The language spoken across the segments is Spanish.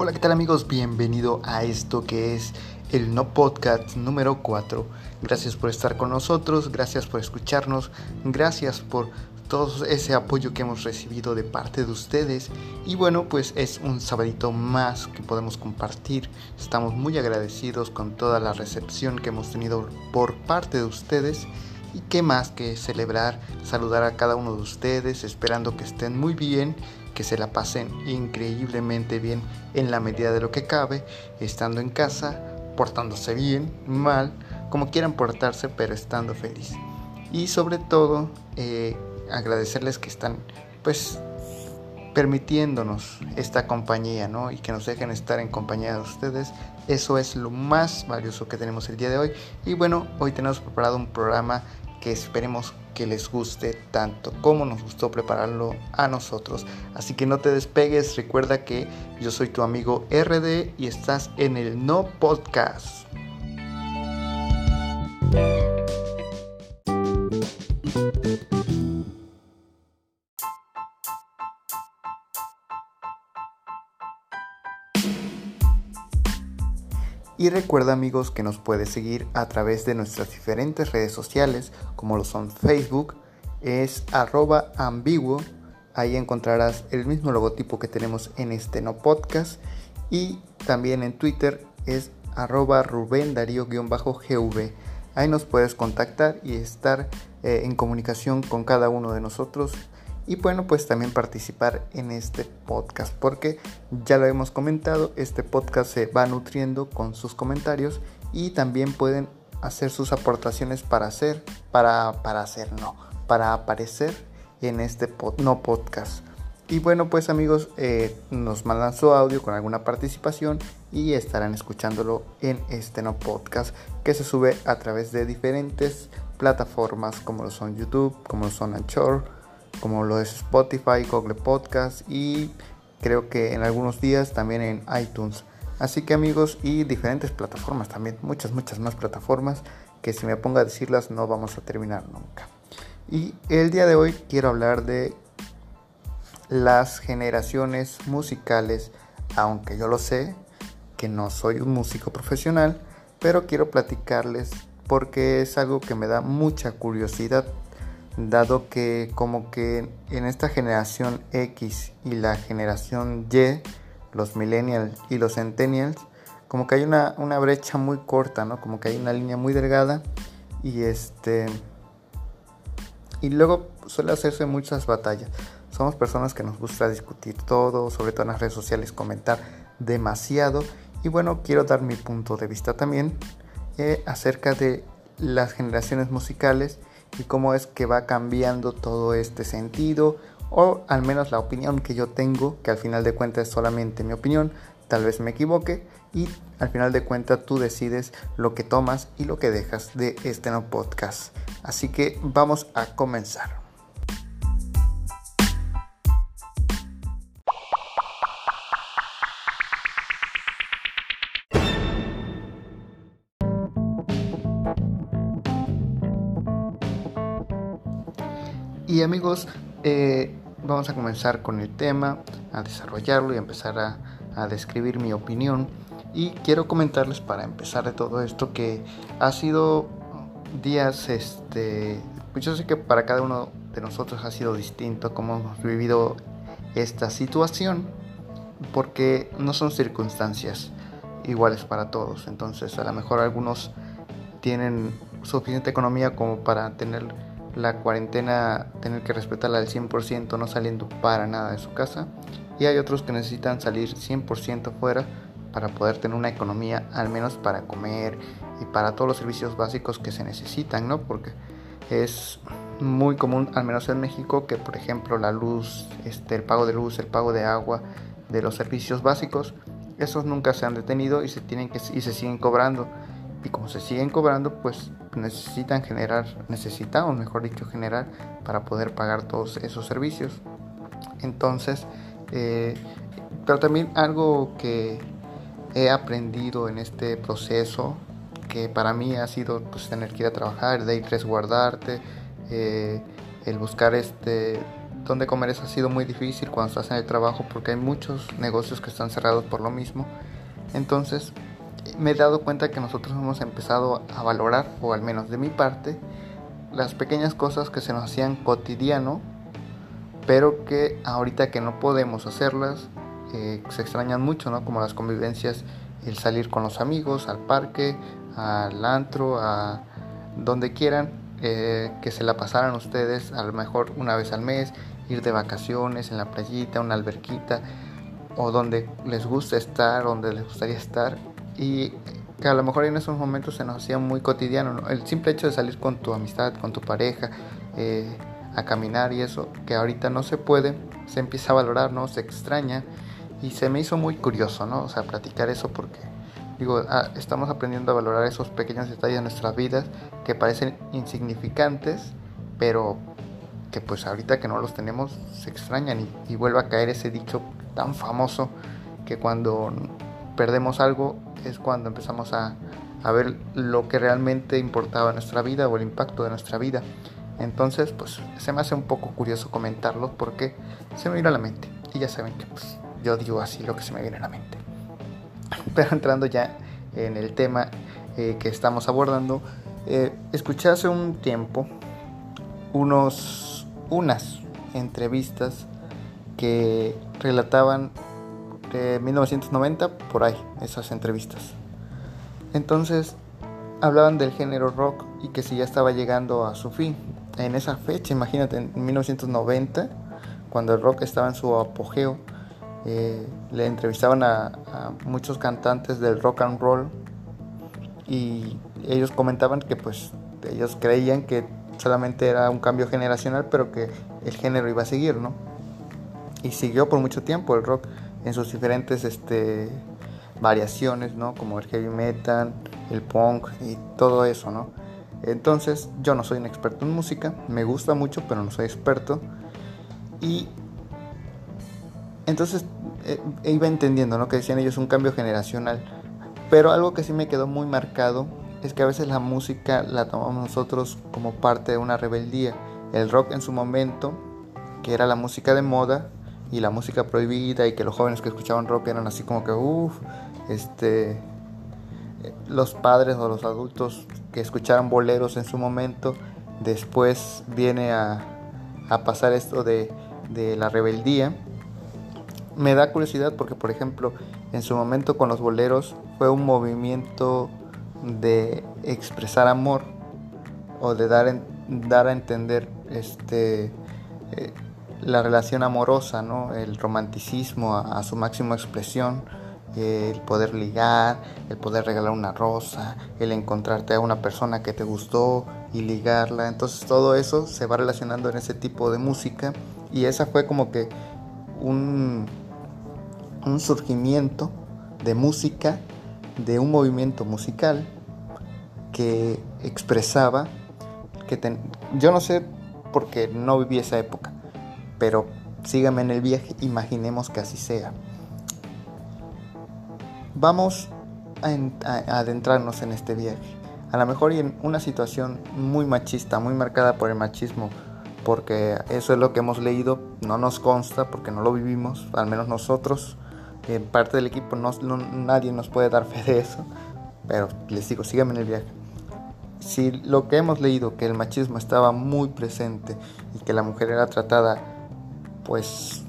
Hola, ¿qué tal amigos? Bienvenido a esto que es el No Podcast número 4. Gracias por estar con nosotros, gracias por escucharnos, gracias por todo ese apoyo que hemos recibido de parte de ustedes. Y bueno, pues es un sabadito más que podemos compartir. Estamos muy agradecidos con toda la recepción que hemos tenido por parte de ustedes. Y qué más que celebrar, saludar a cada uno de ustedes, esperando que estén muy bien, que se la pasen increíblemente bien en la medida de lo que cabe, estando en casa, portándose bien, mal, como quieran portarse, pero estando feliz. Y sobre todo, eh, agradecerles que están, pues, permitiéndonos esta compañía, ¿no? Y que nos dejen estar en compañía de ustedes. Eso es lo más valioso que tenemos el día de hoy. Y bueno, hoy tenemos preparado un programa que esperemos que les guste tanto como nos gustó prepararlo a nosotros. Así que no te despegues, recuerda que yo soy tu amigo RD y estás en el No Podcast. Y recuerda amigos que nos puedes seguir a través de nuestras diferentes redes sociales como lo son Facebook, es arroba ambiguo, ahí encontrarás el mismo logotipo que tenemos en este no podcast. Y también en Twitter es arroba Rubén Darío-GV. Ahí nos puedes contactar y estar eh, en comunicación con cada uno de nosotros y bueno, pues también participar en este podcast, porque ya lo hemos comentado, este podcast se va nutriendo con sus comentarios y también pueden hacer sus aportaciones para hacer, para, para hacer, no, para aparecer en este no podcast. Y bueno, pues amigos, eh, nos mandan su audio con alguna participación y estarán escuchándolo en este no podcast que se sube a través de diferentes plataformas como lo son YouTube, como lo son Anchor, como lo es Spotify, Google Podcast y creo que en algunos días también en iTunes. Así que amigos y diferentes plataformas también, muchas, muchas más plataformas que si me pongo a decirlas no vamos a terminar nunca. Y el día de hoy quiero hablar de las generaciones musicales, aunque yo lo sé que no soy un músico profesional, pero quiero platicarles porque es algo que me da mucha curiosidad dado que como que en esta generación X y la generación Y, los millennials y los centennials, como que hay una, brecha muy corta, ¿no? Como que hay una línea muy delgada y este... Y luego suele hacerse muchas batallas. Somos personas que nos gusta discutir todo, sobre todo en las redes sociales, comentar demasiado. Y bueno, quiero dar mi punto de vista también eh, acerca de las generaciones musicales y cómo es que va cambiando todo este sentido o al menos la opinión que yo tengo, que al final de cuentas es solamente mi opinión, tal vez me equivoque y al final de cuentas tú decides lo que tomas y lo que dejas de este no podcast. Así que vamos a comenzar. Amigos, eh, vamos a comenzar con el tema, a desarrollarlo y a empezar a, describir mi opinión. Y quiero comentarles para empezar de todo esto que ha sido días, este, pues yo sé que para cada uno de nosotros ha sido distinto cómo hemos vivido esta situación, porque no son circunstancias iguales para todos. Entonces a lo mejor algunos tienen suficiente economía como para tener la cuarentena tener que respetarla al 100% no saliendo para nada de su casa y hay otros que necesitan salir 100% fuera para poder tener una economía al menos para comer y para todos los servicios básicos que se necesitan, ¿no? Porque es muy común, al menos en México, que por ejemplo la luz, este, el pago de luz, el pago de agua, de los servicios básicos, esos nunca se han detenido y se tienen que y se siguen cobrando y como se siguen cobrando, pues necesitan generar, necesitamos, mejor dicho, generar para poder pagar todos esos servicios. Entonces, eh, pero también algo que he aprendido en este proceso, que para mí ha sido pues, tener que ir a trabajar, de ir resguardarte, eh, el buscar este dónde comer eso ha sido muy difícil cuando estás en el trabajo porque hay muchos negocios que están cerrados por lo mismo. Entonces me he dado cuenta que nosotros hemos empezado a valorar, o al menos de mi parte, las pequeñas cosas que se nos hacían cotidiano, pero que ahorita que no podemos hacerlas, eh, se extrañan mucho, ¿no? Como las convivencias, el salir con los amigos, al parque, al antro, a donde quieran, eh, que se la pasaran ustedes, a lo mejor una vez al mes, ir de vacaciones en la playita, una alberquita, o donde les gusta estar, donde les gustaría estar, y que a lo mejor en esos momentos se nos hacía muy cotidiano, el simple hecho de salir con tu amistad, con tu pareja, eh, a caminar y eso, que ahorita no se puede, se empieza a valorar, ¿no? Se extraña y se me hizo muy curioso, ¿no? O sea, platicar eso porque, digo, ah, estamos aprendiendo a valorar esos pequeños detalles de nuestras vidas que parecen insignificantes, pero que pues ahorita que no los tenemos se extrañan y, y vuelve a caer ese dicho tan famoso que cuando perdemos algo es cuando empezamos a, a ver lo que realmente importaba en nuestra vida o el impacto de nuestra vida. Entonces, pues se me hace un poco curioso comentarlo porque se me vino a la mente. Y ya saben que pues yo digo así lo que se me viene a la mente. Pero entrando ya en el tema eh, que estamos abordando, eh, escuché hace un tiempo unos, unas entrevistas que relataban de 1990, por ahí, esas entrevistas. Entonces, hablaban del género rock y que si ya estaba llegando a su fin. En esa fecha, imagínate, en 1990, cuando el rock estaba en su apogeo, eh, le entrevistaban a, muchos cantantes del rock and roll y ellos comentaban que pues ellos creían que solamente era un cambio generacional, pero que el género iba a seguir, ¿no? Y siguió por mucho tiempo el rock en sus diferentes este, variaciones, ¿no? Como el heavy metal, el punk y todo eso, ¿no? Entonces, yo no soy un experto en música, me gusta mucho, pero no soy experto. Y entonces eh, iba entendiendo, ¿no? Que decían ellos un cambio generacional. Pero algo que sí me quedó muy marcado es que a veces la música la tomamos nosotros como parte de una rebeldía. El rock en su momento, que era la música de moda y la música prohibida y que los jóvenes que escuchaban rock eran así como que, uff, este, los padres o los adultos que escucharan boleros en su momento, después viene a, a pasar esto de, de la rebeldía me da curiosidad porque, por ejemplo, en su momento con los boleros fue un movimiento de expresar amor o de dar, dar a entender este, eh, la relación amorosa, ¿no? el romanticismo a, su máxima expresión, el poder ligar, el poder regalar una rosa, el encontrarte a una persona que te gustó y ligarla. Entonces todo eso se va relacionando en ese tipo de música y esa fue como que un un surgimiento de música, de un movimiento musical que expresaba, que yo no sé porque no viví esa época, pero sígame en el viaje, imaginemos que así sea. Vamos a, adentrarnos en este viaje. A lo mejor y en una situación muy machista, muy marcada por el machismo, porque eso es lo que hemos leído, no nos consta porque no lo vivimos, al menos nosotros en parte del equipo no, nadie nos puede dar fe de eso, pero les digo, síganme en el viaje. Si lo que hemos leído, que el machismo estaba muy presente y que la mujer era tratada pues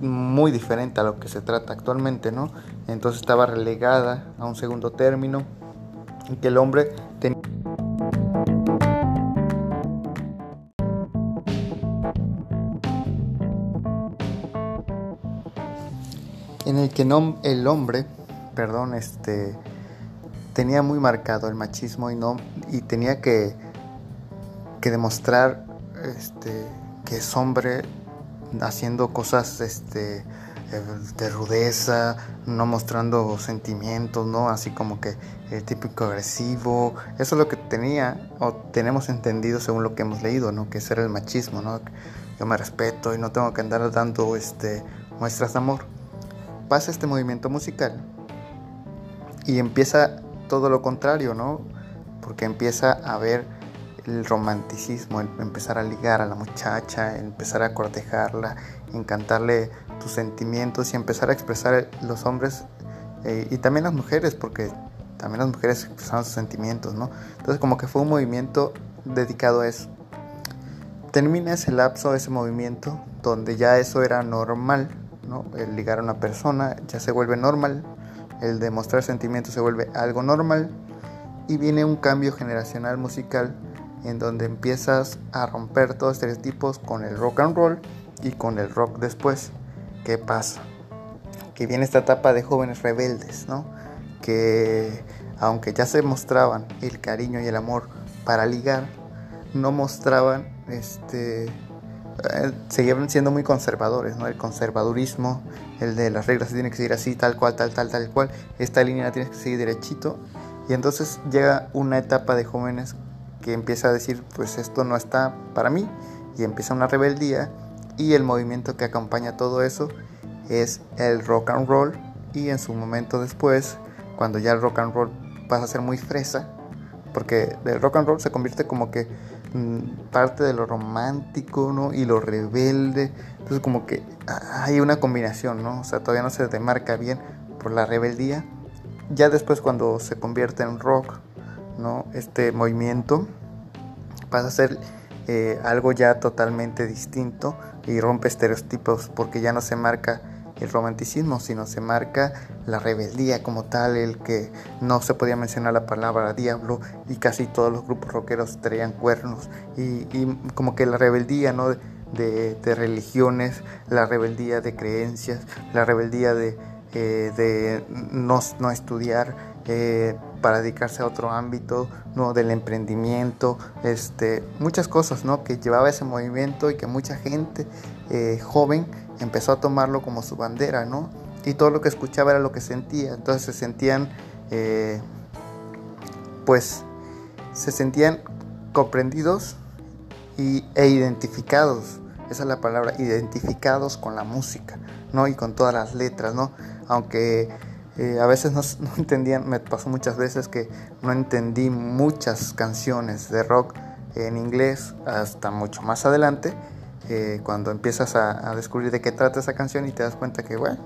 muy diferente a lo que se trata actualmente, ¿no? Entonces estaba relegada a un segundo término y que el hombre tenía en el que el hombre, perdón, este, tenía muy marcado el machismo y no y tenía que, que demostrar este, que es hombre haciendo cosas este, eh, de rudeza, no mostrando sentimientos, ¿no? Así como que el típico agresivo. Eso es lo que tenía o tenemos entendido según lo que hemos leído, ¿no? Que era el machismo, ¿no? Yo me respeto y no tengo que andar dando este, muestras de amor pasa este movimiento musical y empieza todo lo contrario, ¿no? Porque empieza a haber el romanticismo, el empezar a ligar a la muchacha, empezar a cortejarla, encantarle tus sentimientos y empezar a expresar los hombres eh, y también las mujeres, porque también las mujeres expresaban sus sentimientos, ¿no? Entonces como que fue un movimiento dedicado a eso. Termina ese lapso, ese movimiento, donde ya eso era normal, ¿no? El ligar a una persona ya se vuelve normal, el demostrar sentimientos se vuelve algo normal y viene un cambio generacional musical en donde empiezas a romper todos estereotipos con el rock and roll y con el rock después. ¿Qué pasa? Que viene esta etapa de jóvenes rebeldes, ¿no? Que aunque ya se mostraban el cariño y el amor para ligar, no mostraban este eh, seguían siendo muy conservadores, ¿no? El conservadurismo, el de las reglas se tienen que seguir así, tal cual, tal, tal, tal cual. Esta línea la tienes que seguir derechito. Y entonces llega una etapa de jóvenes que empieza a decir, pues esto no está para mí. Y empieza una rebeldía. Y el movimiento que acompaña todo eso es el rock and roll. Y en su momento después, cuando ya el rock and roll pasa a ser muy fresa, porque el rock and roll se convierte como que Mm, parte de lo romántico, ¿no? Y lo rebelde. Entonces como que hay una combinación, ¿no? O sea, todavía no se demarca bien por la rebeldía. Ya después cuando se convierte en rock, ¿no? Este movimiento pasa a ser eh, algo ya totalmente distinto y rompe estereotipos porque ya no se marca el romanticismo, sino se marca la rebeldía como tal, el que no se podía mencionar la palabra diablo y casi todos los grupos rockeros traían cuernos y, como que la rebeldía ¿no? de, religiones, la rebeldía de creencias, la rebeldía de, eh, de no, no, estudiar para dedicarse a otro ámbito, ¿no? del emprendimiento, este, muchas cosas ¿no? que llevaba ese movimiento y que mucha gente eh, joven empezó a tomarlo como su bandera, ¿no? Y todo lo que escuchaba era lo que sentía. Entonces se sentían, eh, pues, se sentían comprendidos y, e identificados. Esa es la palabra, identificados con la música, ¿no? Y con todas las letras, ¿no? Aunque eh, a veces no, no, me pasó muchas veces que no entendí muchas canciones de rock en inglés hasta mucho más adelante cuando empiezas a, descubrir de qué trata esa canción y te das cuenta que, bueno,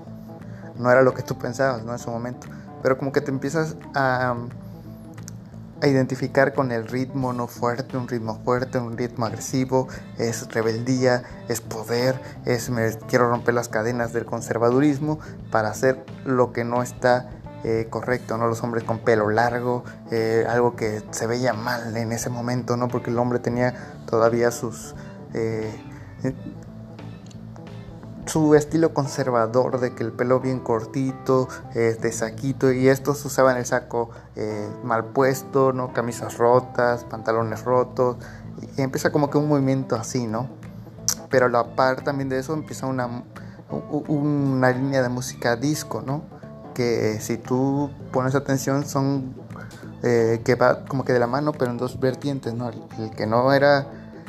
no era lo que tú pensabas, ¿no? En su momento. Pero como que te empiezas a, a identificar con el ritmo no fuerte, un ritmo fuerte, un ritmo agresivo, es rebeldía, es poder, es me quiero romper las cadenas del conservadurismo para hacer lo que no está eh, correcto, ¿no? Los hombres con pelo largo, eh, algo que se veía mal en ese momento, ¿no? Porque el hombre tenía todavía sus... Eh, su estilo conservador de que el pelo bien cortito, de saquito, y estos usaban el saco eh, mal puesto, ¿no? Camisas rotas, pantalones rotos, y empieza como que un movimiento así, ¿no? Pero a la par también de eso empieza una, una línea de música disco, ¿no? Que si tú pones atención son eh, que va como que de la mano, pero en dos vertientes, ¿no? el que no era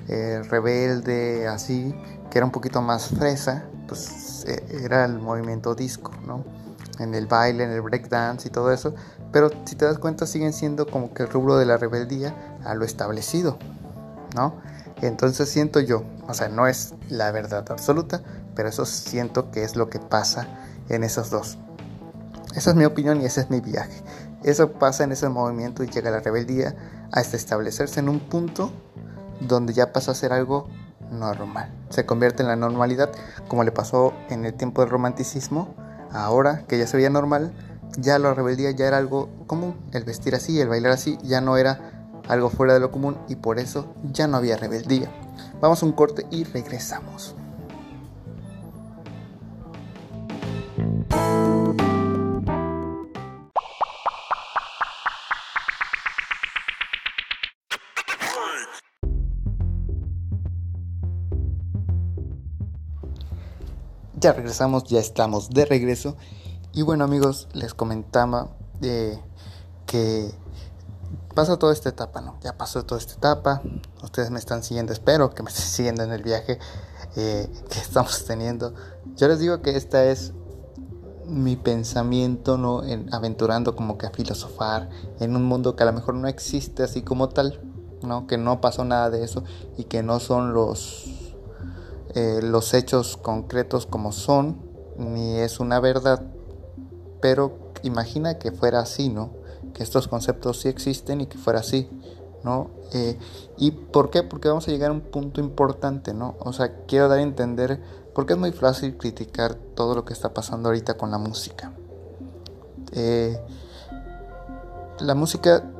eh, rebelde, así, que era un poquito más fresa, pues eh, era el movimiento disco, ¿no? En el baile, en el breakdance y todo eso. Pero si te das cuenta, siguen siendo como que el rubro de la rebeldía a lo establecido, ¿no? Entonces siento yo, o sea, no es la verdad absoluta, pero eso siento que es lo que pasa en esos dos. Esa es mi opinión y ese es mi viaje. Eso pasa en ese movimiento y llega la rebeldía hasta establecerse en un punto donde ya pasa a ser algo normal. Se convierte en la normalidad, como le pasó en el tiempo del romanticismo. Ahora que ya se veía normal, ya la rebeldía ya era algo común. El vestir así, el bailar así, ya no era algo fuera de lo común y por eso ya no había rebeldía. Vamos a un corte y regresamos. Ya regresamos, ya estamos de regreso. Y bueno amigos, les comentaba eh, que pasa toda esta etapa, ¿no? Ya pasó toda esta etapa. Ustedes me están siguiendo, espero que me estén siguiendo en el viaje eh, que estamos teniendo. Yo les digo que esta es mi pensamiento, ¿no? En, aventurando como que a filosofar en un mundo que a lo mejor no existe así como tal, ¿no? Que no pasó nada de eso y que no son los, eh, los hechos concretos como son, ni es una verdad. Pero imagina que fuera así, ¿no? Que estos conceptos sí existen y que fuera así, ¿no? Eh, ¿Y por qué? Porque vamos a llegar a un punto importante, ¿no? O sea, quiero dar a entender, porque es muy fácil criticar todo lo que está pasando ahorita con la música. Eh, la música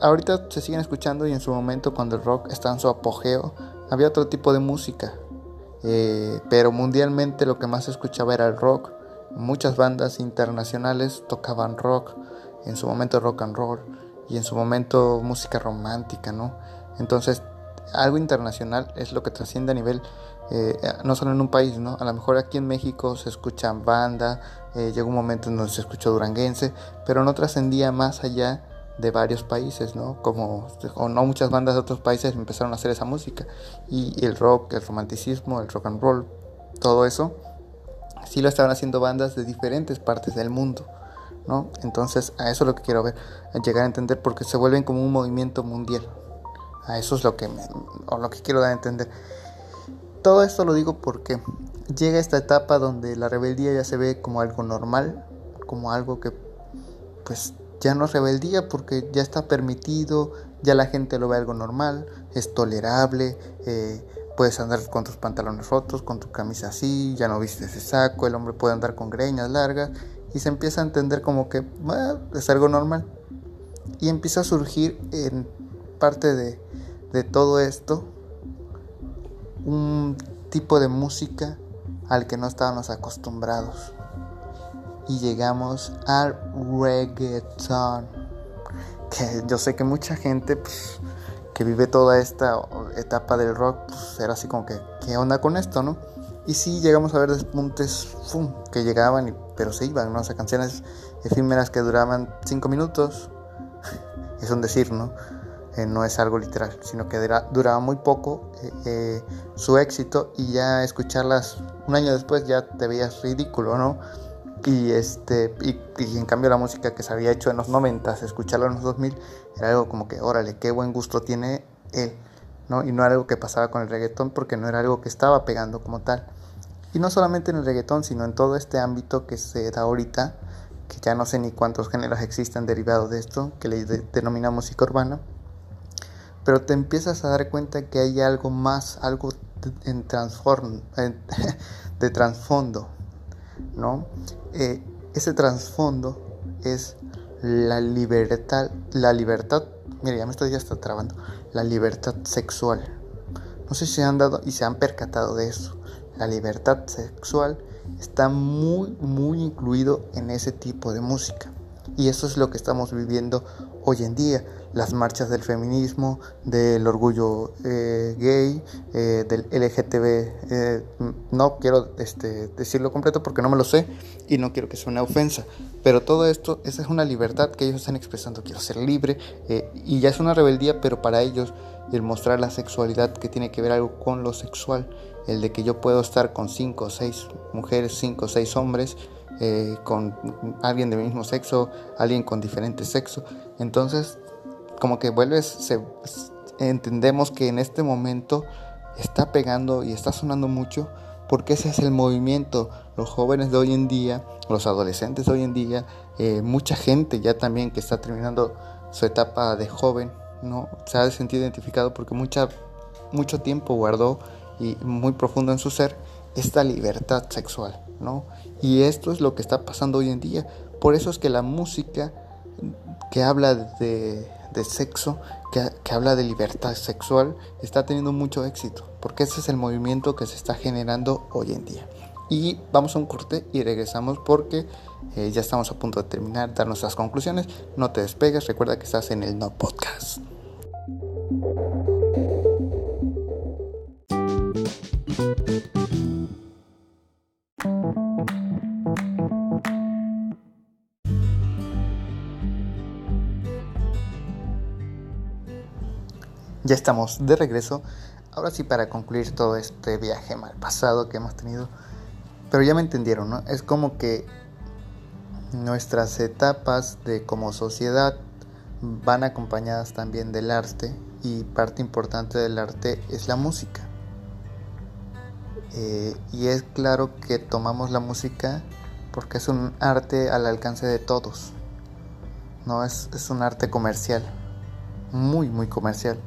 ahorita se siguen escuchando y en su momento cuando el rock está en su apogeo había otro tipo de música eh, pero mundialmente lo que más se escuchaba era el rock muchas bandas internacionales tocaban rock en su momento rock and roll y en su momento música romántica no entonces algo internacional es lo que trasciende a nivel eh, no solo en un país, ¿no? A lo mejor aquí en México se escuchan banda, eh, llegó un momento en donde se escuchó duranguense, pero no trascendía más allá de varios países, ¿no? Como o no muchas bandas de otros países empezaron a hacer esa música y el rock, el romanticismo, el rock and roll, todo eso sí lo estaban haciendo bandas de diferentes partes del mundo, ¿no? Entonces a eso es lo que quiero ver, llegar a entender porque se vuelven como un movimiento mundial. A eso es lo que o lo que quiero dar a entender. Todo esto lo digo porque llega esta etapa donde la rebeldía ya se ve como algo normal, como algo que pues ya no es rebeldía porque ya está permitido, ya la gente lo ve algo normal, es tolerable, eh, puedes andar con tus pantalones rotos, con tu camisa así, ya no viste ese saco, el hombre puede andar con greñas largas y se empieza a entender como que es algo normal. Y empieza a surgir en parte de, de todo esto un tipo de música al que no estábamos acostumbrados. Y llegamos al reggaeton. Que yo sé que mucha gente pues, que vive toda esta etapa del rock, pues era así como que, ¿qué onda con esto, no? Y sí llegamos a ver despuntes que llegaban, pero se iban, ¿no? O sea, canciones efímeras que duraban 5 minutos. es un decir, ¿no? Eh, no es algo literal, sino que duraba muy poco eh, eh, su éxito y ya escucharlas un año después ya te veías ridículo, ¿no? Y, este, y, en cambio la música que se había hecho en los 90, escucharla en los 2000, era algo como que, órale, qué buen gusto tiene él, ¿no? Y no era algo que pasaba con el reggaetón porque no era algo que estaba pegando como tal. Y no solamente en el reggaetón, sino en todo este ámbito que se da ahorita, que ya no sé ni cuántos géneros existen derivados de esto, que le denomina música urbana pero te empiezas a dar cuenta que hay algo más, algo en transform, de trasfondo, ¿no? Eh, ese trasfondo es la libertad, la libertad, mira, ya me estoy ya está trabando, la libertad sexual. No sé si se han dado y se han percatado de eso. La libertad sexual está muy, muy incluido en ese tipo de música. Y eso es lo que estamos viviendo hoy en día las marchas del feminismo, del orgullo eh, gay, eh, del LGTB. Eh, no quiero este, decirlo completo porque no me lo sé y no quiero que sea una ofensa. Pero todo esto, esa es una libertad que ellos están expresando. Quiero ser libre y ya es una rebeldía, pero para ellos el mostrar la sexualidad que tiene que ver algo con lo sexual, el de que yo puedo estar con cinco o seis mujeres, cinco o seis hombres. Con alguien del mismo sexo, alguien con diferente sexo. Entonces como que vuelves, entendemos que en este momento está pegando y está sonando mucho porque ese es el movimiento. Los jóvenes de hoy en día, los adolescentes de hoy en día, eh, mucha gente ya también que está terminando su etapa de joven, ¿no? Se ha sentido identificado porque mucha, mucho tiempo guardó y muy profundo en su ser esta libertad sexual, ¿no? Y esto es lo que está pasando hoy en día. Por eso es que la música que habla de, de sexo, que, que, habla de libertad sexual, está teniendo mucho éxito, porque ese es el movimiento que se está generando hoy en día. Y vamos a un corte y regresamos porque eh, ya estamos a punto de terminar, dar nuestras conclusiones. No te despegues, recuerda que estás en el No Podcast. Ya estamos de regreso. Ahora sí para concluir todo este viaje mal pasado que hemos tenido. Pero ya me entendieron, ¿no? Es como que nuestras etapas de como sociedad van acompañadas también del arte y parte importante del arte es la música. Eh, y es claro que tomamos la música porque es un arte al alcance de todos. No es, es un arte comercial, muy, muy comercial.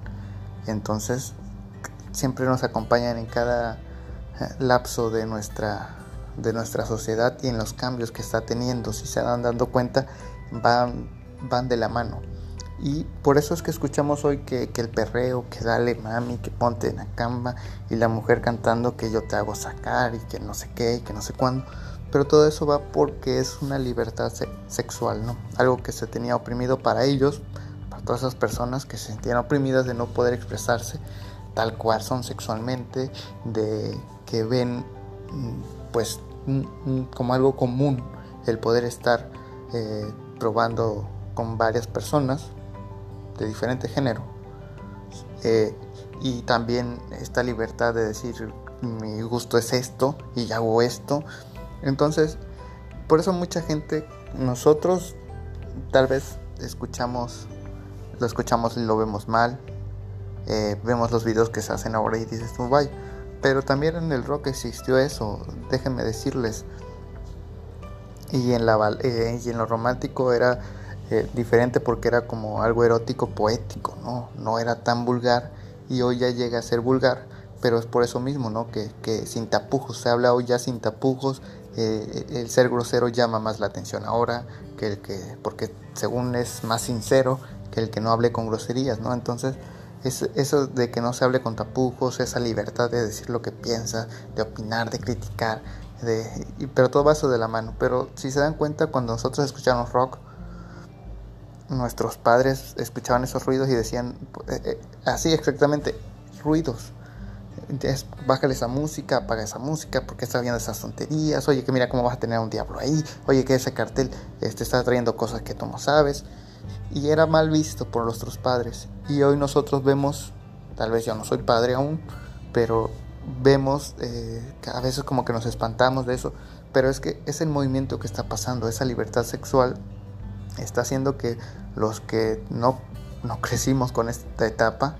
Entonces, siempre nos acompañan en cada eh, lapso de nuestra, de nuestra sociedad y en los cambios que está teniendo. Si se van dando cuenta, van, van de la mano. Y por eso es que escuchamos hoy que, el perreo, que dale mami, que ponte en la cama y la mujer cantando que yo te hago sacar y que no sé qué y que no sé cuándo. Pero todo eso va porque es una libertad sexual, ¿no? Algo que se tenía oprimido para ellos, todas esas personas que se sentían oprimidas de no poder expresarse tal cual son sexualmente, de que ven mm, pues como algo común el poder estar eh, probando con varias personas de diferente género. Eh, y también esta libertad de decir mi gusto es esto y hago esto. Entonces, por eso mucha gente, nosotros tal vez escuchamos, lo escuchamos y lo vemos mal. Eh, vemos los videos que se hacen ahora y dices, tú, vaya. Pero también en el rock existió eso, déjenme decirles. Y en, la, eh, y en lo romántico era eh, diferente porque era como algo erótico poético, ¿no? No era tan vulgar y hoy ya llega a ser vulgar, pero es por eso mismo, ¿no? Que, sin tapujos, se habla hoy ya sin tapujos, el ser grosero llama más la atención ahora, que el que, porque según es más sincero que el que no hable con groserías, ¿no? Entonces, es, eso de que no se hable con tapujos, esa libertad de decir lo que piensa, de opinar, de criticar, de, pero todo va eso de la mano. Pero si se dan cuenta, cuando nosotros escuchamos rock, nuestros padres escuchaban esos ruidos y decían, eh, eh, así exactamente, ruidos. Entonces, bájale esa música, apaga esa música, porque está viendo esas tonterías. Oye, que mira cómo vas a tener un diablo ahí. Oye, que ese cartel este, está trayendo cosas que tú no sabes. Y era mal visto por nuestros padres. Y hoy nosotros vemos, tal vez yo no soy padre aún, pero vemos eh, que a veces como que nos espantamos de eso. Pero es que es el movimiento que está pasando, esa libertad sexual está haciendo que los que no, no crecimos con esta etapa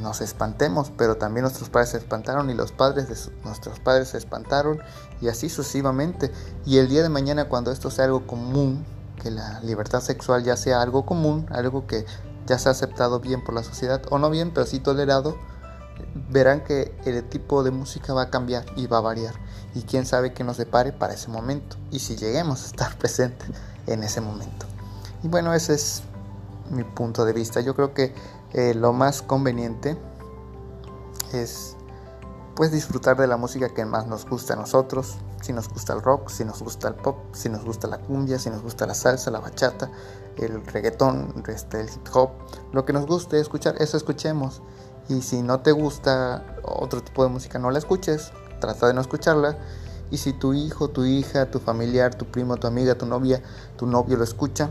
nos espantemos, pero también nuestros padres se espantaron y los padres de nuestros padres se espantaron y así sucesivamente. Y el día de mañana cuando esto sea algo común, que la libertad sexual ya sea algo común, algo que ya se ha aceptado bien por la sociedad, o no bien, pero sí tolerado, verán que el tipo de música va a cambiar y va a variar. Y quién sabe qué nos depare para ese momento. Y si lleguemos a estar presentes en ese momento. Y bueno, ese es mi punto de vista. Yo creo que eh, lo más conveniente es pues disfrutar de la música que más nos gusta a nosotros. Si nos gusta el rock, si nos gusta el pop, si nos gusta la cumbia, si nos gusta la salsa, la bachata, el reggaetón, este, el hip hop, lo que nos guste escuchar, eso escuchemos. Y si no te gusta otro tipo de música, no la escuches, trata de no escucharla y si tu hijo, tu hija, tu familiar, tu primo, tu amiga, tu novia, tu novio lo escucha,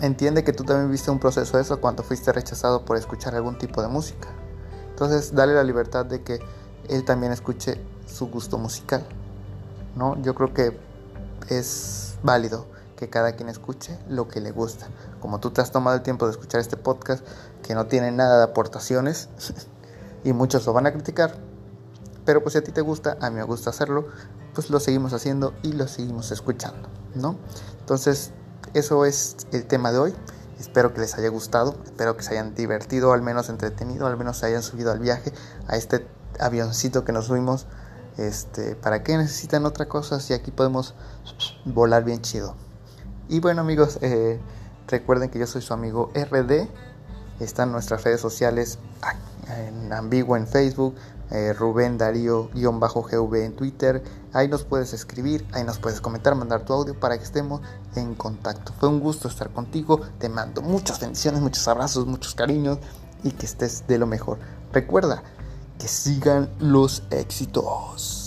entiende que tú también viste un proceso de eso cuando fuiste rechazado por escuchar algún tipo de música. Entonces, dale la libertad de que él también escuche su gusto musical. ¿No? Yo creo que es válido que cada quien escuche lo que le gusta. Como tú te has tomado el tiempo de escuchar este podcast que no tiene nada de aportaciones y muchos lo van a criticar, pero pues si a ti te gusta, a mí me gusta hacerlo, pues lo seguimos haciendo y lo seguimos escuchando, ¿no? Entonces, eso es el tema de hoy. Espero que les haya gustado, espero que se hayan divertido, al menos entretenido, al menos se hayan subido al viaje, a este avioncito que nos subimos. Este, ¿Para qué necesitan otra cosa si aquí podemos volar bien chido? Y bueno amigos, eh, recuerden que yo soy su amigo RD. Están nuestras redes sociales en ambiguo en Facebook, eh, Rubén Darío-GV en Twitter. Ahí nos puedes escribir, ahí nos puedes comentar, mandar tu audio para que estemos en contacto. Fue un gusto estar contigo. Te mando muchas bendiciones, muchos abrazos, muchos cariños y que estés de lo mejor. Recuerda que sigan los éxitos.